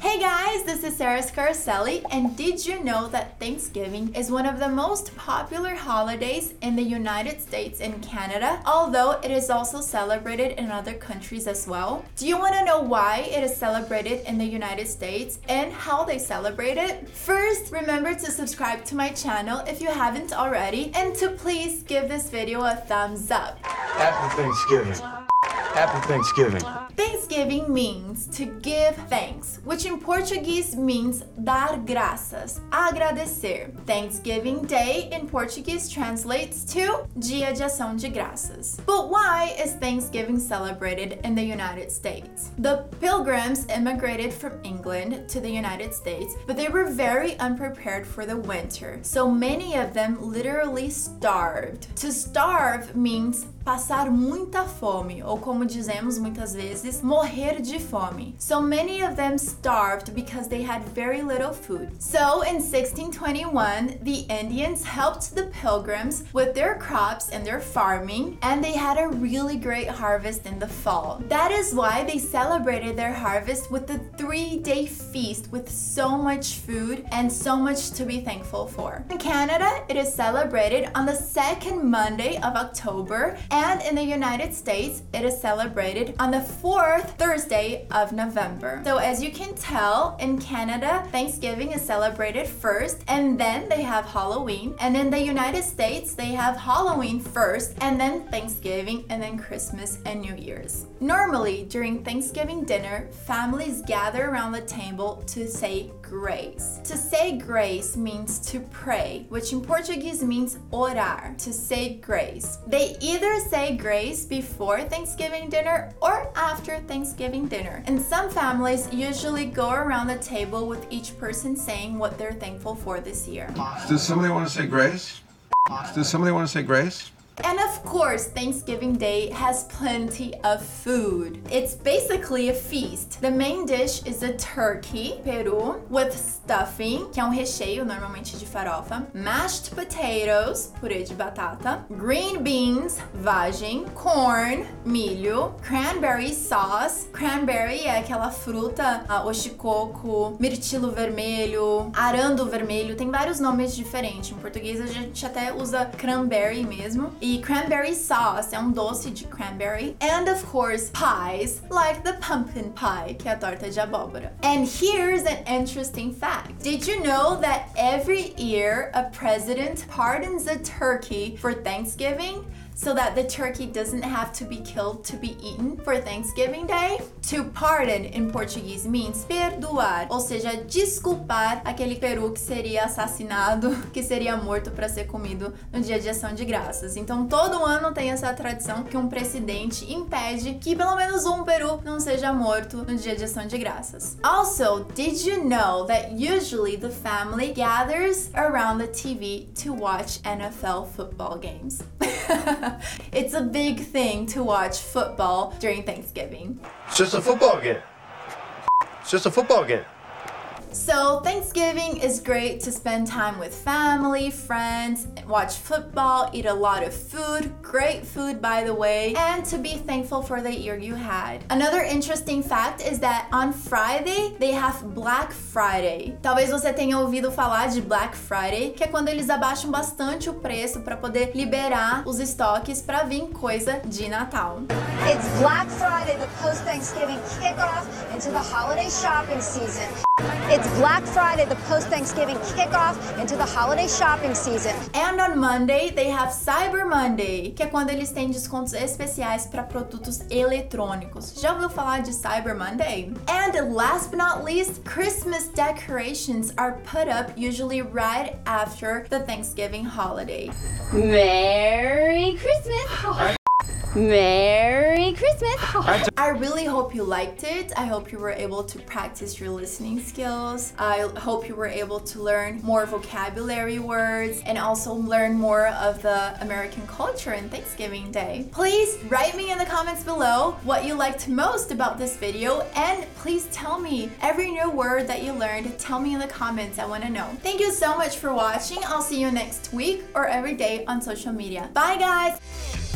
Hey guys, this is Sarah Scarcelli, and did you know that Thanksgiving is one of the most popular holidays in the United States and Canada, although it is also celebrated in other countries as well? Do you want to know why it is celebrated in the United States and how they celebrate it? First, remember to subscribe to my channel if you haven't already, and to please give this video a thumbs up. Happy Thanksgiving. Happy Thanksgiving. Thanksgiving means to give thanks, which in Portuguese means dar graças, agradecer. Thanksgiving Day in Portuguese translates to Dia de Ação de Graças. But why is Thanksgiving celebrated in the United States? The Pilgrims immigrated from England to the United States, but they were very unprepared for the winter. So many of them literally starved. To starve means passar muita fome, ou como dizemos muitas vezes, morrer de fome. So many of them starved because they had very little food. So in 1621, the Indians helped the pilgrims with their crops and their farming, and they had a really great harvest in the fall. That is why they celebrated their harvest with a three day feast with so much food and so much to be thankful for. In Canada, it is celebrated on the second Monday of October, and in the United States, it is celebrated on the fourth Thursday of November. So, as you can tell, in Canada, Thanksgiving is celebrated first, and then they have Halloween. And in the United States, they have Halloween first, and then Thanksgiving, and then Christmas and New Year's. Normally, during Thanksgiving dinner, families gather around the table to say grace. To say grace means to pray, which in Portuguese means orar, to say grace. They either say grace before Thanksgiving dinner or after Thanksgiving dinner. And some families usually go around the table with each person saying what they're thankful for this year. Does somebody want to say grace? Does somebody want to say grace? And of course, Thanksgiving Day has plenty of food. It's basically a feast. The main dish is a turkey, peru, with stuffing, que é um recheio normalmente de farofa, mashed potatoes, purê de batata, green beans, vagem, corn, milho, cranberry sauce. Cranberry é aquela fruta, uh, oxicoco, mirtilo vermelho, arando vermelho, tem vários nomes diferentes. Em português a gente até usa cranberry mesmo. E cranberry sauce é um doce de cranberry. And of course, pies, like the pumpkin pie, que é a torta de abóbora. And here's an interesting fact. Did you know that every year a president pardons a turkey for Thanksgiving? So that the turkey doesn't have to be killed to be eaten for Thanksgiving Day. To pardon in Portuguese means perdoar, ou seja, desculpar aquele peru que seria assassinado, que seria morto para ser comido no dia de ação de graças. Então todo ano tem essa tradição que um presidente impede que pelo menos um peru não seja morto no dia de ação de graças. Also, did you know that usually the family gathers around the TV to watch NFL football games? it's a big thing to watch football during Thanksgiving. It's just a football game. It's just a football game. So, Thanksgiving is great to spend time with family, friends, watch football, eat a lot of food, great food by the way, and to be thankful for the year you had. Another interesting fact is that on Friday they have Black Friday. Talvez você tenha ouvido falar de Black Friday, que é quando eles abaixam bastante o preço para poder liberar os estoques para vir coisa de Natal. It's Black Friday, the post-Thanksgiving kickoff into the holiday shopping season. It's Black Friday, the post-Thanksgiving kickoff into the holiday shopping season. And on Monday, they have Cyber Monday, que é quando eles têm descontos especiais para produtos eletrônicos. Já ouviu falar de Cyber Monday? And last but not least, Christmas decorations are put up usually right after the Thanksgiving holiday. Merry Christmas! Merry Christmas! I really hope you liked it. I hope you were able to practice your listening skills. I hope you were able to learn more vocabulary words and also learn more of the American culture and Thanksgiving Day. Please write me in the comments below what you liked most about this video and please tell me every new word that you learned. Tell me in the comments. I want to know. Thank you so much for watching. I'll see you next week or every day on social media. Bye, guys.